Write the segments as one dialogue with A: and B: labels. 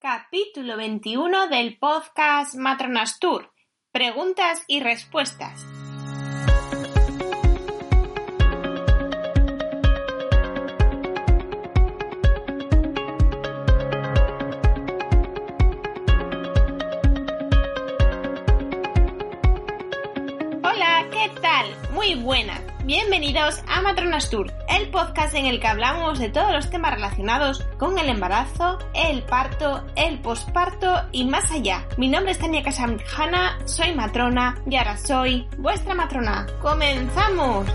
A: Capítulo 21 del podcast Matronas Tour. Preguntas y respuestas. Hola, ¿qué tal? Muy buenas. Bienvenidos a Matronas Tour, el podcast en el que hablamos de todos los temas relacionados con el embarazo, el parto, el posparto y más allá. Mi nombre es Tania Casamjana, soy matrona y ahora soy vuestra matrona. ¡Comenzamos!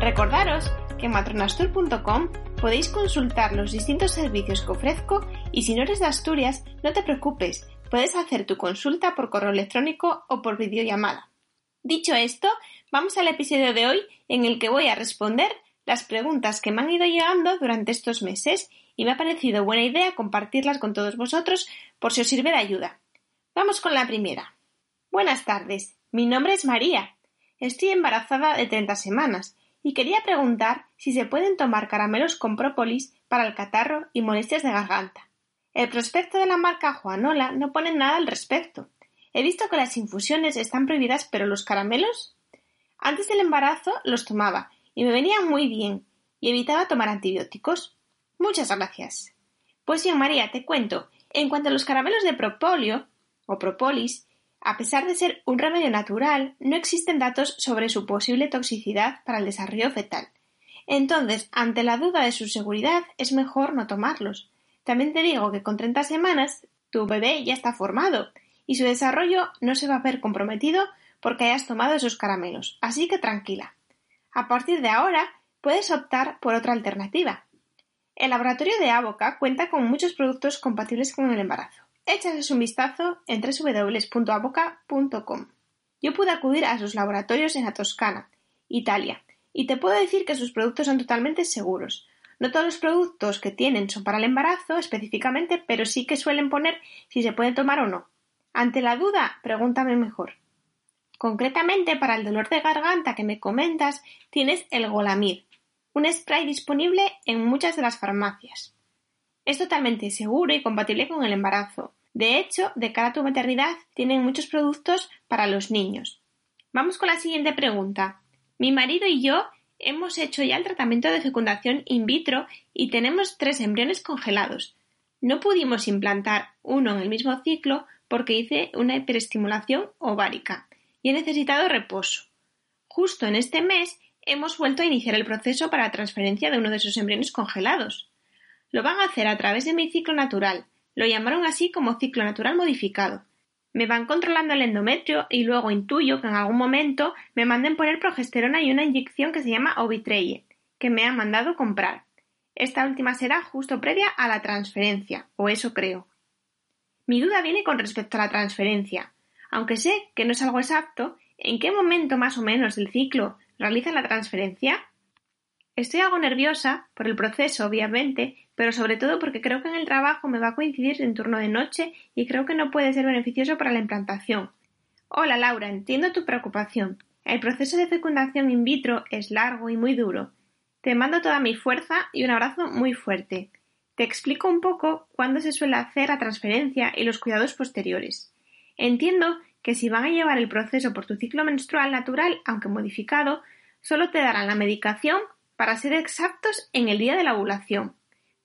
A: Recordaros que en matronastour.com podéis consultar los distintos servicios que ofrezco y si no eres de Asturias, no te preocupes, puedes hacer tu consulta por correo electrónico o por videollamada. Dicho esto, vamos al episodio de hoy en el que voy a responder las preguntas que me han ido llegando durante estos meses y me ha parecido buena idea compartirlas con todos vosotros por si os sirve de ayuda. Vamos con la primera. Buenas tardes, mi nombre es María. Estoy embarazada de 30 semanas y quería preguntar si se pueden tomar caramelos con própolis para el catarro y molestias de garganta. El prospecto de la marca Juanola no pone nada al respecto. He visto que las infusiones están prohibidas, pero los caramelos. Antes del embarazo los tomaba y me venían muy bien y evitaba tomar antibióticos. Muchas gracias. Pues bien, María, te cuento. En cuanto a los caramelos de propóleo o propolis, a pesar de ser un remedio natural, no existen datos sobre su posible toxicidad para el desarrollo fetal. Entonces, ante la duda de su seguridad, es mejor no tomarlos. También te digo que con 30 semanas tu bebé ya está formado y su desarrollo no se va a ver comprometido porque hayas tomado esos caramelos, así que tranquila. A partir de ahora puedes optar por otra alternativa. El laboratorio de Avoca cuenta con muchos productos compatibles con el embarazo. Échales un vistazo en www.avoca.com. Yo pude acudir a sus laboratorios en la Toscana, Italia, y te puedo decir que sus productos son totalmente seguros. No todos los productos que tienen son para el embarazo específicamente, pero sí que suelen poner si se puede tomar o no. Ante la duda, pregúntame mejor. Concretamente, para el dolor de garganta que me comentas, tienes el Golamir, un spray disponible en muchas de las farmacias. Es totalmente seguro y compatible con el embarazo. De hecho, de cara a tu maternidad, tienen muchos productos para los niños. Vamos con la siguiente pregunta. Mi marido y yo Hemos hecho ya el tratamiento de fecundación in vitro y tenemos tres embriones congelados. No pudimos implantar uno en el mismo ciclo porque hice una hiperestimulación ovárica y he necesitado reposo. Justo en este mes hemos vuelto a iniciar el proceso para transferencia de uno de esos embriones congelados. Lo van a hacer a través de mi ciclo natural. Lo llamaron así como ciclo natural modificado me van controlando el endometrio y luego intuyo que en algún momento me manden poner progesterona y una inyección que se llama Ovitreye, que me han mandado comprar. Esta última será justo previa a la transferencia, o eso creo. Mi duda viene con respecto a la transferencia. Aunque sé que no es algo exacto, ¿en qué momento más o menos del ciclo realizan la transferencia? Estoy algo nerviosa por el proceso, obviamente, pero sobre todo porque creo que en el trabajo me va a coincidir en turno de noche y creo que no puede ser beneficioso para la implantación. Hola Laura, entiendo tu preocupación. El proceso de fecundación in vitro es largo y muy duro. Te mando toda mi fuerza y un abrazo muy fuerte. Te explico un poco cuándo se suele hacer la transferencia y los cuidados posteriores. Entiendo que si van a llevar el proceso por tu ciclo menstrual natural, aunque modificado, solo te darán la medicación para ser exactos en el día de la ovulación.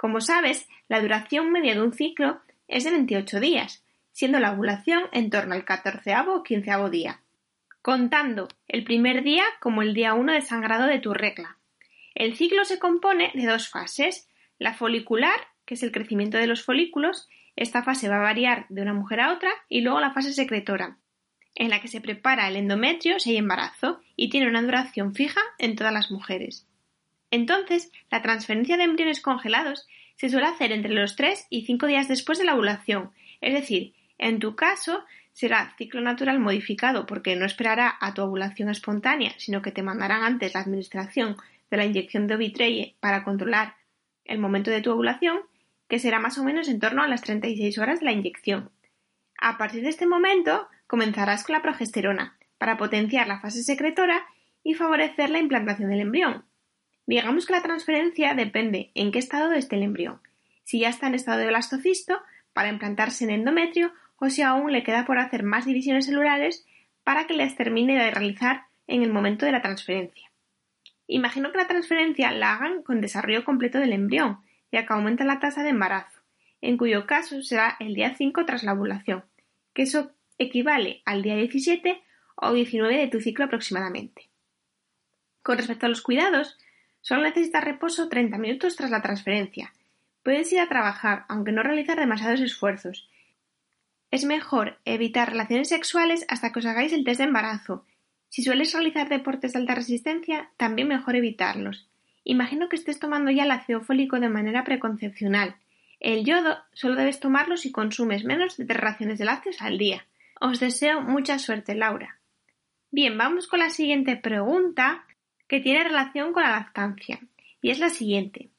A: Como sabes, la duración media de un ciclo es de 28 días, siendo la ovulación en torno al catorceavo o quinceavo día, contando el primer día como el día 1 de sangrado de tu regla. El ciclo se compone de dos fases, la folicular, que es el crecimiento de los folículos, esta fase va a variar de una mujer a otra, y luego la fase secretora, en la que se prepara el endometrio si hay embarazo y tiene una duración fija en todas las mujeres. Entonces, la transferencia de embriones congelados se suele hacer entre los 3 y 5 días después de la ovulación, es decir, en tu caso será ciclo natural modificado porque no esperará a tu ovulación espontánea, sino que te mandarán antes la administración de la inyección de Ovitreye para controlar el momento de tu ovulación, que será más o menos en torno a las 36 horas de la inyección. A partir de este momento comenzarás con la progesterona para potenciar la fase secretora y favorecer la implantación del embrión. Digamos que la transferencia depende en qué estado esté el embrión, si ya está en estado de blastocisto para implantarse en endometrio o si aún le queda por hacer más divisiones celulares para que les termine de realizar en el momento de la transferencia. Imagino que la transferencia la hagan con desarrollo completo del embrión, ya que aumenta la tasa de embarazo, en cuyo caso será el día 5 tras la ovulación, que eso equivale al día 17 o 19 de tu ciclo aproximadamente. Con respecto a los cuidados, solo necesitas reposo 30 minutos tras la transferencia. Puedes ir a trabajar, aunque no realizar demasiados esfuerzos. Es mejor evitar relaciones sexuales hasta que os hagáis el test de embarazo. Si sueles realizar deportes de alta resistencia, también mejor evitarlos. Imagino que estés tomando ya el ácido fólico de manera preconcepcional. El yodo solo debes tomarlo si consumes menos de tres raciones de lácteos al día. Os deseo mucha suerte, Laura. Bien, vamos con la siguiente pregunta que tiene relación con la lactancia. Y es la siguiente.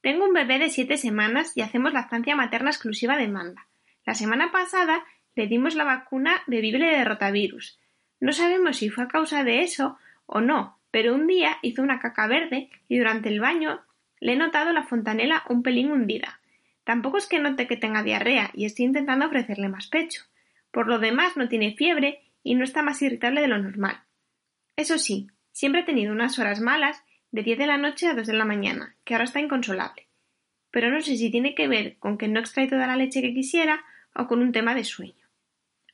A: Tengo un bebé de siete semanas y hacemos lactancia materna exclusiva de manda. La semana pasada le dimos la vacuna de vibre de rotavirus. No sabemos si fue a causa de eso o no, pero un día hizo una caca verde y durante el baño le he notado la fontanela un pelín hundida. Tampoco es que note que tenga diarrea y estoy intentando ofrecerle más pecho. Por lo demás no tiene fiebre y no está más irritable de lo normal. Eso sí, Siempre ha tenido unas horas malas de 10 de la noche a 2 de la mañana, que ahora está inconsolable. Pero no sé si tiene que ver con que no extrae toda la leche que quisiera o con un tema de sueño.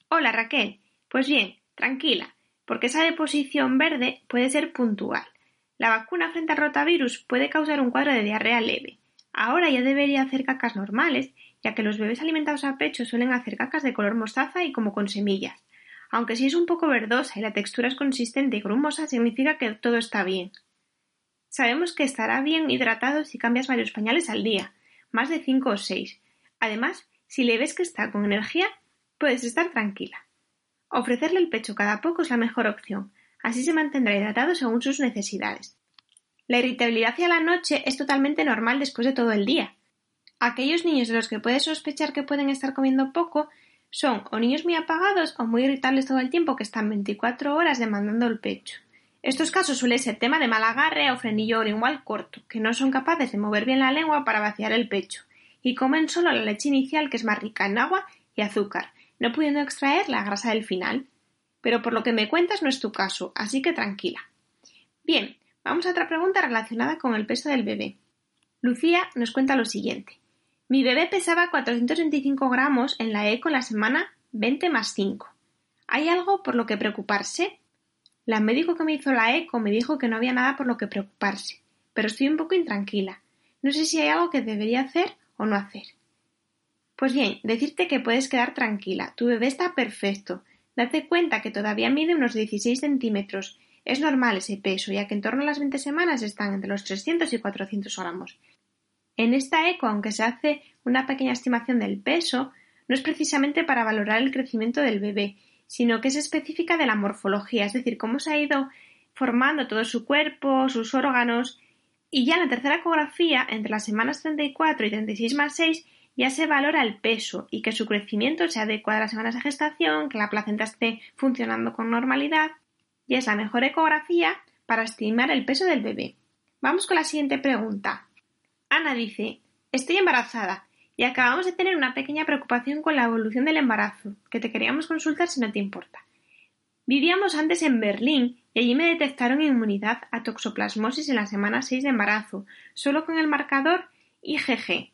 A: Hola Raquel. Pues bien, tranquila, porque esa deposición verde puede ser puntual. La vacuna frente al rotavirus puede causar un cuadro de diarrea leve. Ahora ya debería hacer cacas normales, ya que los bebés alimentados a pecho suelen hacer cacas de color mostaza y como con semillas aunque si es un poco verdosa y la textura es consistente y grumosa, significa que todo está bien. Sabemos que estará bien hidratado si cambias varios pañales al día, más de cinco o seis. Además, si le ves que está con energía, puedes estar tranquila. Ofrecerle el pecho cada poco es la mejor opción, así se mantendrá hidratado según sus necesidades. La irritabilidad hacia la noche es totalmente normal después de todo el día. Aquellos niños de los que puedes sospechar que pueden estar comiendo poco son o niños muy apagados o muy irritables todo el tiempo que están 24 horas demandando el pecho. Estos casos suelen ser tema de mal agarre o frenillo igual corto, que no son capaces de mover bien la lengua para vaciar el pecho, y comen solo la leche inicial que es más rica en agua y azúcar, no pudiendo extraer la grasa del final. Pero por lo que me cuentas no es tu caso, así que tranquila. Bien, vamos a otra pregunta relacionada con el peso del bebé. Lucía nos cuenta lo siguiente. Mi bebé pesaba 425 gramos en la eco en la semana 20 más 5. ¿Hay algo por lo que preocuparse? La médico que me hizo la eco me dijo que no había nada por lo que preocuparse, pero estoy un poco intranquila. No sé si hay algo que debería hacer o no hacer. Pues bien, decirte que puedes quedar tranquila. Tu bebé está perfecto. Date cuenta que todavía mide unos 16 centímetros. Es normal ese peso, ya que en torno a las 20 semanas están entre los 300 y 400 gramos. En esta eco, aunque se hace una pequeña estimación del peso, no es precisamente para valorar el crecimiento del bebé, sino que es específica de la morfología, es decir, cómo se ha ido formando todo su cuerpo, sus órganos, y ya en la tercera ecografía, entre las semanas 34 y 36 más 6, ya se valora el peso y que su crecimiento se adecua a las semanas de gestación, que la placenta esté funcionando con normalidad, y es la mejor ecografía para estimar el peso del bebé. Vamos con la siguiente pregunta. Ana dice Estoy embarazada y acabamos de tener una pequeña preocupación con la evolución del embarazo, que te queríamos consultar si no te importa. Vivíamos antes en Berlín y allí me detectaron inmunidad a toxoplasmosis en la semana 6 de embarazo, solo con el marcador IgG.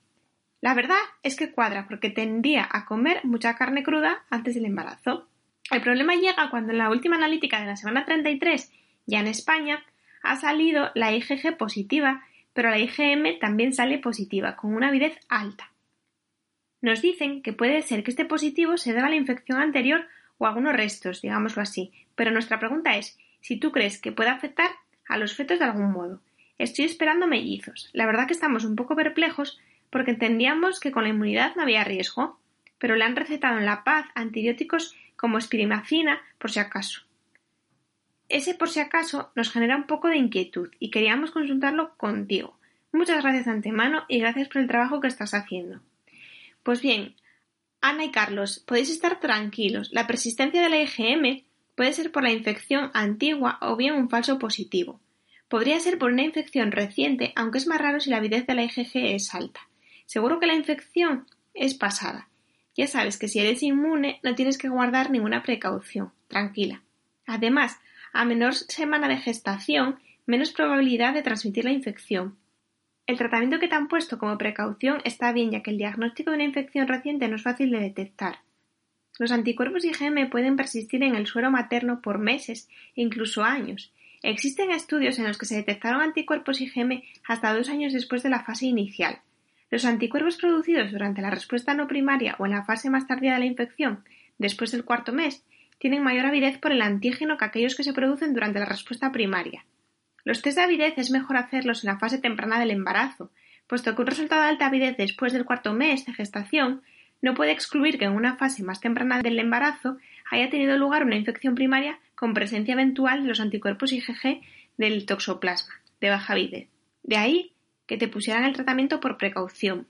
A: La verdad es que cuadra porque tendía a comer mucha carne cruda antes del embarazo. El problema llega cuando en la última analítica de la semana 33, ya en España, ha salido la IgG positiva pero la IgM también sale positiva, con una avidez alta. Nos dicen que puede ser que este positivo se deba a la infección anterior o a algunos restos, digámoslo así, pero nuestra pregunta es si tú crees que puede afectar a los fetos de algún modo. Estoy esperando mellizos. La verdad que estamos un poco perplejos porque entendíamos que con la inmunidad no había riesgo, pero le han recetado en La Paz antibióticos como espirimacina por si acaso. Ese por si acaso nos genera un poco de inquietud y queríamos consultarlo contigo. Muchas gracias antemano y gracias por el trabajo que estás haciendo. Pues bien, Ana y Carlos, podéis estar tranquilos. La persistencia de la IgM puede ser por la infección antigua o bien un falso positivo. Podría ser por una infección reciente, aunque es más raro si la avidez de la IgG es alta. Seguro que la infección es pasada. Ya sabes que si eres inmune no tienes que guardar ninguna precaución. Tranquila. Además, a menor semana de gestación, menos probabilidad de transmitir la infección. El tratamiento que te han puesto como precaución está bien ya que el diagnóstico de una infección reciente no es fácil de detectar. Los anticuerpos IgM pueden persistir en el suero materno por meses e incluso años, Existen estudios en los que se detectaron anticuerpos IgM hasta dos años después de la fase inicial. Los anticuerpos producidos durante la respuesta no primaria o en la fase más tardía de la infección, después del cuarto mes, tienen mayor avidez por el antígeno que aquellos que se producen durante la respuesta primaria. Los test de avidez es mejor hacerlos en la fase temprana del embarazo, puesto que un resultado de alta avidez después del cuarto mes de gestación no puede excluir que en una fase más temprana del embarazo haya tenido lugar una infección primaria con presencia eventual de los anticuerpos IgG del toxoplasma, de baja avidez. De ahí que te pusieran el tratamiento por precaución.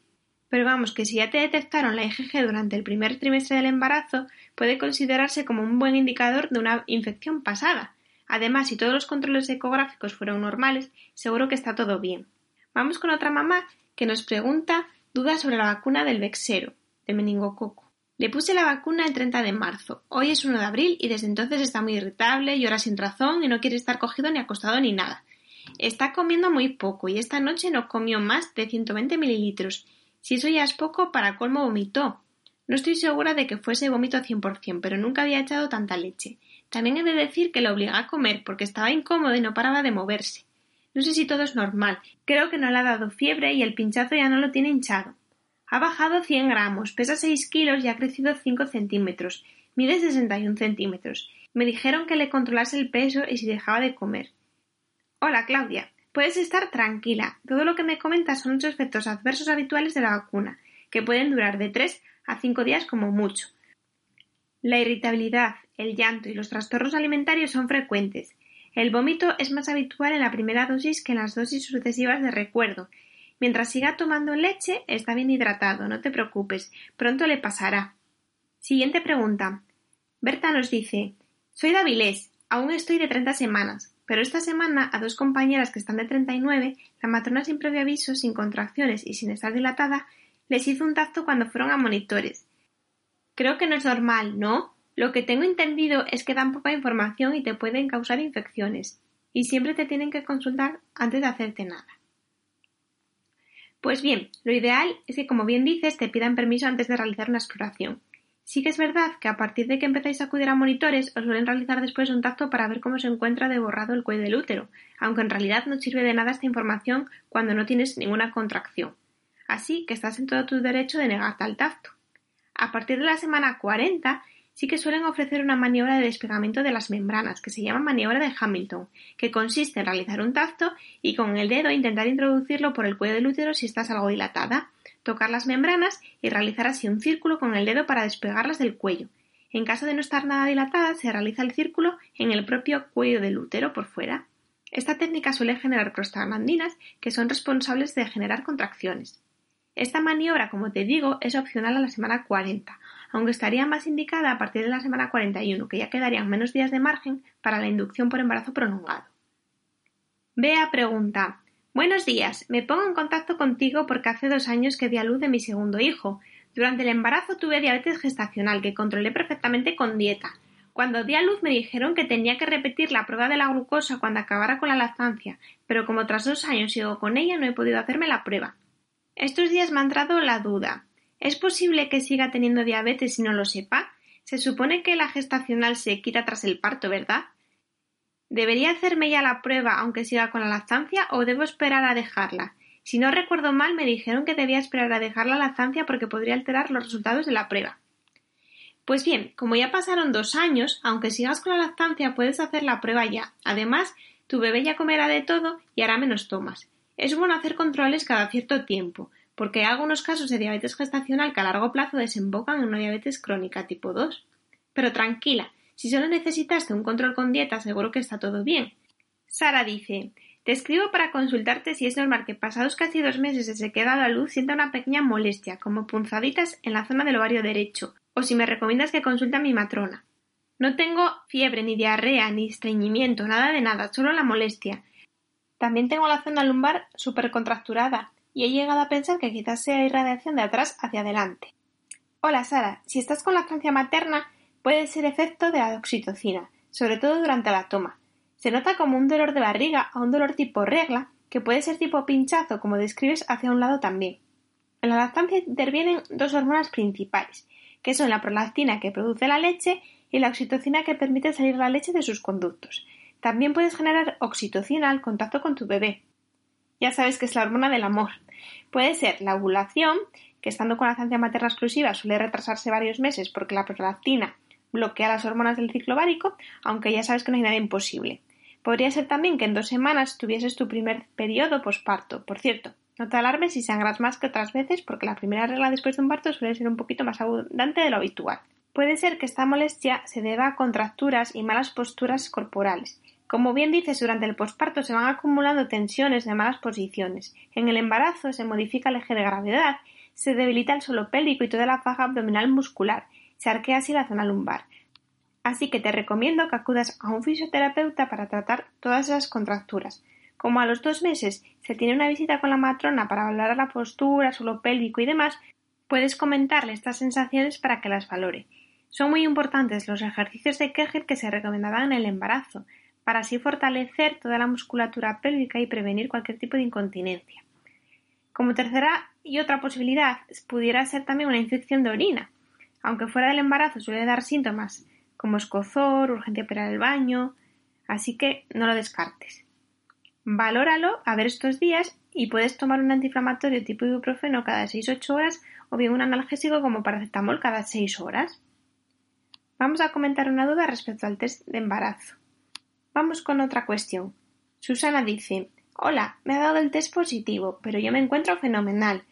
A: Pero vamos, que si ya te detectaron la IgG durante el primer trimestre del embarazo, puede considerarse como un buen indicador de una infección pasada. Además, si todos los controles ecográficos fueron normales, seguro que está todo bien. Vamos con otra mamá que nos pregunta dudas sobre la vacuna del vexero, de meningococo. Le puse la vacuna el 30 de marzo. Hoy es 1 de abril y desde entonces está muy irritable, llora sin razón y no quiere estar cogido ni acostado ni nada. Está comiendo muy poco y esta noche no comió más de 120 mililitros. Si eso ya es poco, para colmo vomitó. No estoy segura de que fuese vómito 100%, pero nunca había echado tanta leche. También he de decir que lo obliga a comer porque estaba incómodo y no paraba de moverse. No sé si todo es normal. Creo que no le ha dado fiebre y el pinchazo ya no lo tiene hinchado. Ha bajado 100 gramos, pesa 6 kilos y ha crecido 5 centímetros. Mide 61 centímetros. Me dijeron que le controlase el peso y si dejaba de comer. Hola, Claudia. Puedes estar tranquila. Todo lo que me comentas son los efectos adversos habituales de la vacuna, que pueden durar de 3 a 5 días como mucho. La irritabilidad, el llanto y los trastornos alimentarios son frecuentes. El vómito es más habitual en la primera dosis que en las dosis sucesivas de recuerdo Mientras siga tomando leche, está bien hidratado, no te preocupes, pronto le pasará. Siguiente pregunta. Berta nos dice Soy de aún estoy de treinta semanas, pero esta semana a dos compañeras que están de treinta y nueve, la matrona sin previo aviso, sin contracciones y sin estar dilatada, les hizo un tacto cuando fueron a monitores. Creo que no es normal, ¿no? Lo que tengo entendido es que dan poca información y te pueden causar infecciones, y siempre te tienen que consultar antes de hacerte nada. Pues bien, lo ideal es que, como bien dices, te pidan permiso antes de realizar una exploración. Sí que es verdad que a partir de que empezáis a acudir a monitores os suelen realizar después un tacto para ver cómo se encuentra de borrado el cuello del útero, aunque en realidad no sirve de nada esta información cuando no tienes ninguna contracción. Así que estás en todo tu derecho de negarte al tacto. A partir de la semana 40 sí que suelen ofrecer una maniobra de despegamiento de las membranas, que se llama maniobra de Hamilton, que consiste en realizar un tacto y con el dedo intentar introducirlo por el cuello del útero si estás algo dilatada, tocar las membranas y realizar así un círculo con el dedo para despegarlas del cuello. En caso de no estar nada dilatada, se realiza el círculo en el propio cuello del útero por fuera. Esta técnica suele generar prostaglandinas que son responsables de generar contracciones. Esta maniobra, como te digo, es opcional a la semana 40, aunque estaría más indicada a partir de la semana 41, que ya quedarían menos días de margen para la inducción por embarazo prolongado. Bea pregunta Buenos días, me pongo en contacto contigo porque hace dos años que di a luz de mi segundo hijo. Durante el embarazo tuve diabetes gestacional que controlé perfectamente con dieta. Cuando di a luz me dijeron que tenía que repetir la prueba de la glucosa cuando acabara con la lactancia, pero como tras dos años sigo con ella no he podido hacerme la prueba. Estos días me ha entrado la duda. ¿Es posible que siga teniendo diabetes y no lo sepa? Se supone que la gestacional se quita tras el parto, ¿verdad? ¿Debería hacerme ya la prueba aunque siga con la lactancia o debo esperar a dejarla? Si no recuerdo mal, me dijeron que debía esperar a dejar la lactancia porque podría alterar los resultados de la prueba. Pues bien, como ya pasaron dos años, aunque sigas con la lactancia puedes hacer la prueba ya. Además, tu bebé ya comerá de todo y hará menos tomas. Es bueno hacer controles cada cierto tiempo, porque hay algunos casos de diabetes gestacional que a largo plazo desembocan en una diabetes crónica tipo 2. Pero tranquila, si solo necesitaste un control con dieta, seguro que está todo bien. Sara dice, te escribo para consultarte si es normal que pasados casi dos meses desde que he dado a luz sienta una pequeña molestia, como punzaditas en la zona del ovario derecho, o si me recomiendas que consulte a mi matrona. No tengo fiebre, ni diarrea, ni estreñimiento, nada de nada, solo la molestia. También tengo la zona lumbar contracturada y he llegado a pensar que quizás sea irradiación de atrás hacia adelante. Hola Sara, si estás con lactancia materna, puede ser efecto de la oxitocina, sobre todo durante la toma. Se nota como un dolor de barriga o un dolor tipo regla, que puede ser tipo pinchazo, como describes hacia un lado también. En la lactancia intervienen dos hormonas principales, que son la prolactina que produce la leche y la oxitocina que permite salir la leche de sus conductos. También puedes generar oxitocina al contacto con tu bebé. Ya sabes que es la hormona del amor. Puede ser la ovulación, que estando con la lactancia materna exclusiva suele retrasarse varios meses porque la prolactina bloquea las hormonas del ciclo ovárico, aunque ya sabes que no hay nada imposible. Podría ser también que en dos semanas tuvieses tu primer periodo posparto. Por cierto, no te alarmes si sangras más que otras veces porque la primera regla después de un parto suele ser un poquito más abundante de lo habitual. Puede ser que esta molestia se deba a contracturas y malas posturas corporales. Como bien dices, durante el posparto se van acumulando tensiones de malas posiciones. En el embarazo se modifica el eje de gravedad, se debilita el suelo pélvico y toda la faja abdominal muscular, se arquea así la zona lumbar. Así que te recomiendo que acudas a un fisioterapeuta para tratar todas esas contracturas. Como a los dos meses se tiene una visita con la matrona para valorar la postura, suelo pélvico y demás, puedes comentarle estas sensaciones para que las valore. Son muy importantes los ejercicios de Kegel que se recomendaban en el embarazo, para así fortalecer toda la musculatura pélvica y prevenir cualquier tipo de incontinencia. Como tercera y otra posibilidad, pudiera ser también una infección de orina. Aunque fuera del embarazo suele dar síntomas como escozor, urgencia operar el baño, así que no lo descartes. Valóralo a ver estos días y puedes tomar un antiinflamatorio tipo ibuprofeno cada 6-8 horas o bien un analgésico como paracetamol cada 6 horas. Vamos a comentar una duda respecto al test de embarazo. Vamos con otra cuestión. Susana dice Hola, me ha dado el test positivo, pero yo me encuentro fenomenal.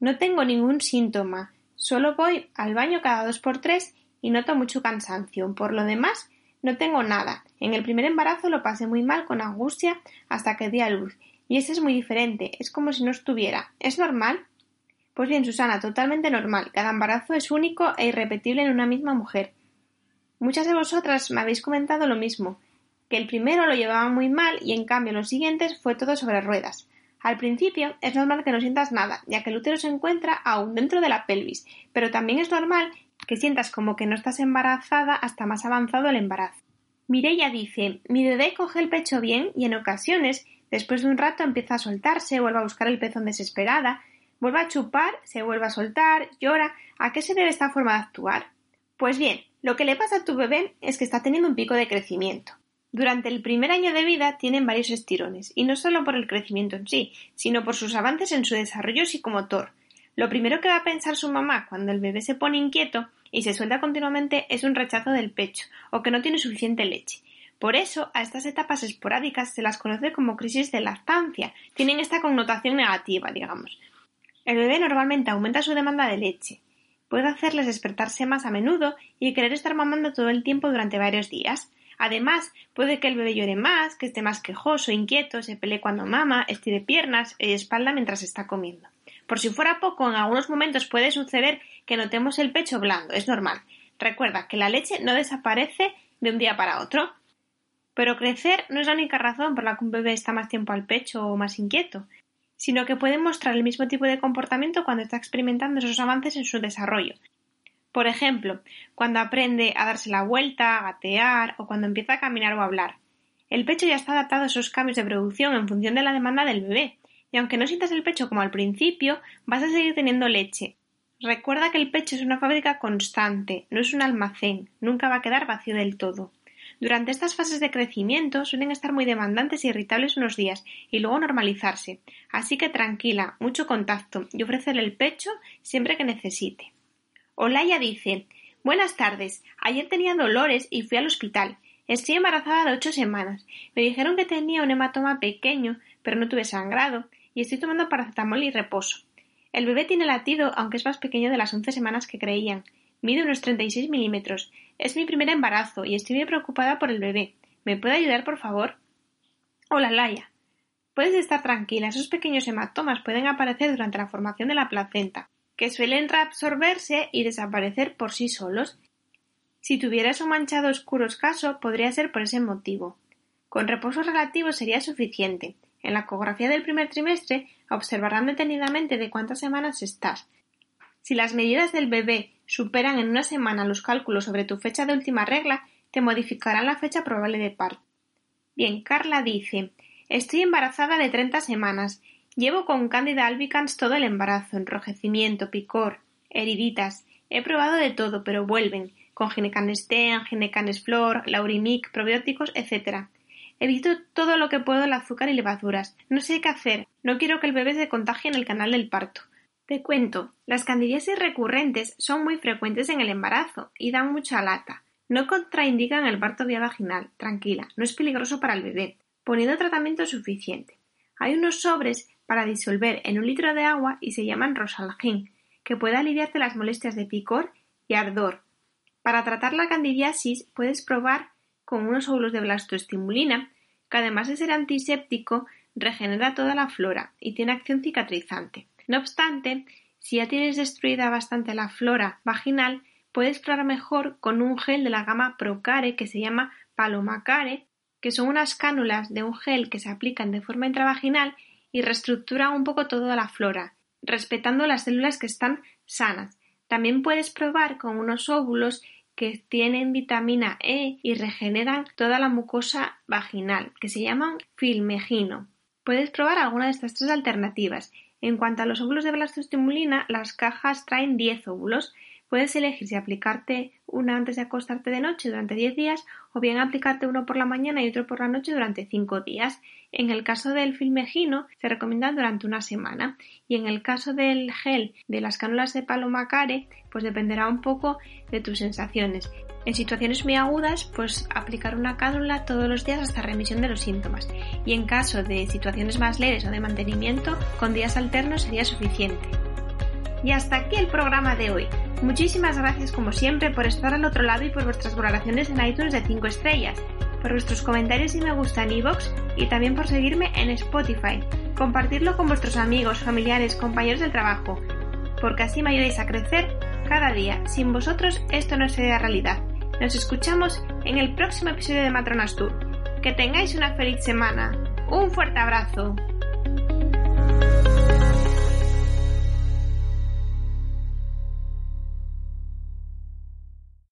A: No tengo ningún síntoma, solo voy al baño cada dos por tres y noto mucho cansancio. Por lo demás, no tengo nada. En el primer embarazo lo pasé muy mal con angustia hasta que di a luz. Y ese es muy diferente, es como si no estuviera. ¿Es normal? Pues bien, Susana, totalmente normal. Cada embarazo es único e irrepetible en una misma mujer. Muchas de vosotras me habéis comentado lo mismo, que el primero lo llevaba muy mal y en cambio los siguientes fue todo sobre ruedas. Al principio es normal que no sientas nada, ya que el útero se encuentra aún dentro de la pelvis, pero también es normal que sientas como que no estás embarazada hasta más avanzado el embarazo. Mireia dice mi bebé coge el pecho bien y en ocasiones, después de un rato empieza a soltarse, vuelve a buscar el pezón desesperada, vuelve a chupar, se vuelve a soltar, llora. ¿A qué se debe esta forma de actuar? Pues bien, lo que le pasa a tu bebé es que está teniendo un pico de crecimiento. Durante el primer año de vida tienen varios estirones, y no solo por el crecimiento en sí, sino por sus avances en su desarrollo psicomotor. Lo primero que va a pensar su mamá cuando el bebé se pone inquieto y se suelta continuamente es un rechazo del pecho o que no tiene suficiente leche. Por eso, a estas etapas esporádicas se las conoce como crisis de lactancia. Tienen esta connotación negativa, digamos. El bebé normalmente aumenta su demanda de leche, puede hacerles despertarse más a menudo y querer estar mamando todo el tiempo durante varios días. Además, puede que el bebé llore más, que esté más quejoso, inquieto, se pelee cuando mama, estire piernas y espalda mientras está comiendo. Por si fuera poco, en algunos momentos puede suceder que notemos el pecho blando, es normal. Recuerda que la leche no desaparece de un día para otro. Pero crecer no es la única razón por la que un bebé está más tiempo al pecho o más inquieto sino que puede mostrar el mismo tipo de comportamiento cuando está experimentando esos avances en su desarrollo. Por ejemplo, cuando aprende a darse la vuelta, a gatear o cuando empieza a caminar o a hablar. El pecho ya está adaptado a esos cambios de producción en función de la demanda del bebé, y aunque no sientas el pecho como al principio, vas a seguir teniendo leche. Recuerda que el pecho es una fábrica constante, no es un almacén, nunca va a quedar vacío del todo. Durante estas fases de crecimiento suelen estar muy demandantes e irritables unos días y luego normalizarse, así que tranquila, mucho contacto y ofrecerle el pecho siempre que necesite. Olaya dice Buenas tardes. Ayer tenía dolores y fui al hospital. Estoy embarazada de ocho semanas. Me dijeron que tenía un hematoma pequeño, pero no tuve sangrado, y estoy tomando paracetamol y reposo. El bebé tiene latido, aunque es más pequeño de las once semanas que creían. Mide unos 36 milímetros. Es mi primer embarazo y estoy muy preocupada por el bebé. ¿Me puede ayudar, por favor? Hola, Laia. Puedes estar tranquila. Esos pequeños hematomas pueden aparecer durante la formación de la placenta, que suelen reabsorberse y desaparecer por sí solos. Si tuvieras un manchado oscuro escaso, podría ser por ese motivo. Con reposo relativo sería suficiente. En la ecografía del primer trimestre observarán detenidamente de cuántas semanas estás. Si las medidas del bebé superan en una semana los cálculos sobre tu fecha de última regla, te modificarán la fecha probable de parto. Bien, Carla dice Estoy embarazada de 30 semanas. Llevo con Candida albicans todo el embarazo, enrojecimiento, picor, heriditas. He probado de todo, pero vuelven, con ginecanestén, ginecanesflor, laurimic, probióticos, etc. Evito todo lo que puedo el azúcar y levaduras. No sé qué hacer. No quiero que el bebé se contagie en el canal del parto. Te cuento, las candidiasis recurrentes son muy frecuentes en el embarazo y dan mucha lata. No contraindican el parto vía vaginal. Tranquila, no es peligroso para el bebé. Poniendo tratamiento suficiente. Hay unos sobres para disolver en un litro de agua y se llaman rosalgin, que puede aliviarte las molestias de picor y ardor. Para tratar la candidiasis puedes probar con unos óvulos de blastoestimulina, que además de ser antiséptico, regenera toda la flora y tiene acción cicatrizante. No obstante, si ya tienes destruida bastante la flora vaginal, puedes probar mejor con un gel de la gama Procare que se llama Palomacare, que son unas cánulas de un gel que se aplican de forma intravaginal y reestructuran un poco toda la flora, respetando las células que están sanas. También puedes probar con unos óvulos que tienen vitamina E y regeneran toda la mucosa vaginal, que se llaman filmegino. Puedes probar alguna de estas tres alternativas. En cuanto a los óvulos de blastostimulina, las cajas traen 10 óvulos. Puedes elegir si aplicarte una antes de acostarte de noche durante 10 días o bien aplicarte uno por la mañana y otro por la noche durante 5 días. En el caso del filmegino se recomienda durante una semana y en el caso del gel de las cánulas de palomacare pues dependerá un poco de tus sensaciones. En situaciones muy agudas pues aplicar una cánula todos los días hasta remisión de los síntomas y en caso de situaciones más leves o de mantenimiento con días alternos sería suficiente. Y hasta aquí el programa de hoy. Muchísimas gracias como siempre por estar al otro lado y por vuestras valoraciones en iTunes de 5 estrellas, por vuestros comentarios y me gusta en iVoox y también por seguirme en Spotify. Compartirlo con vuestros amigos, familiares, compañeros del trabajo, porque así me ayudáis a crecer cada día. Sin vosotros esto no sería realidad. Nos escuchamos en el próximo episodio de Matronas Tour. Que tengáis una feliz semana. Un fuerte abrazo.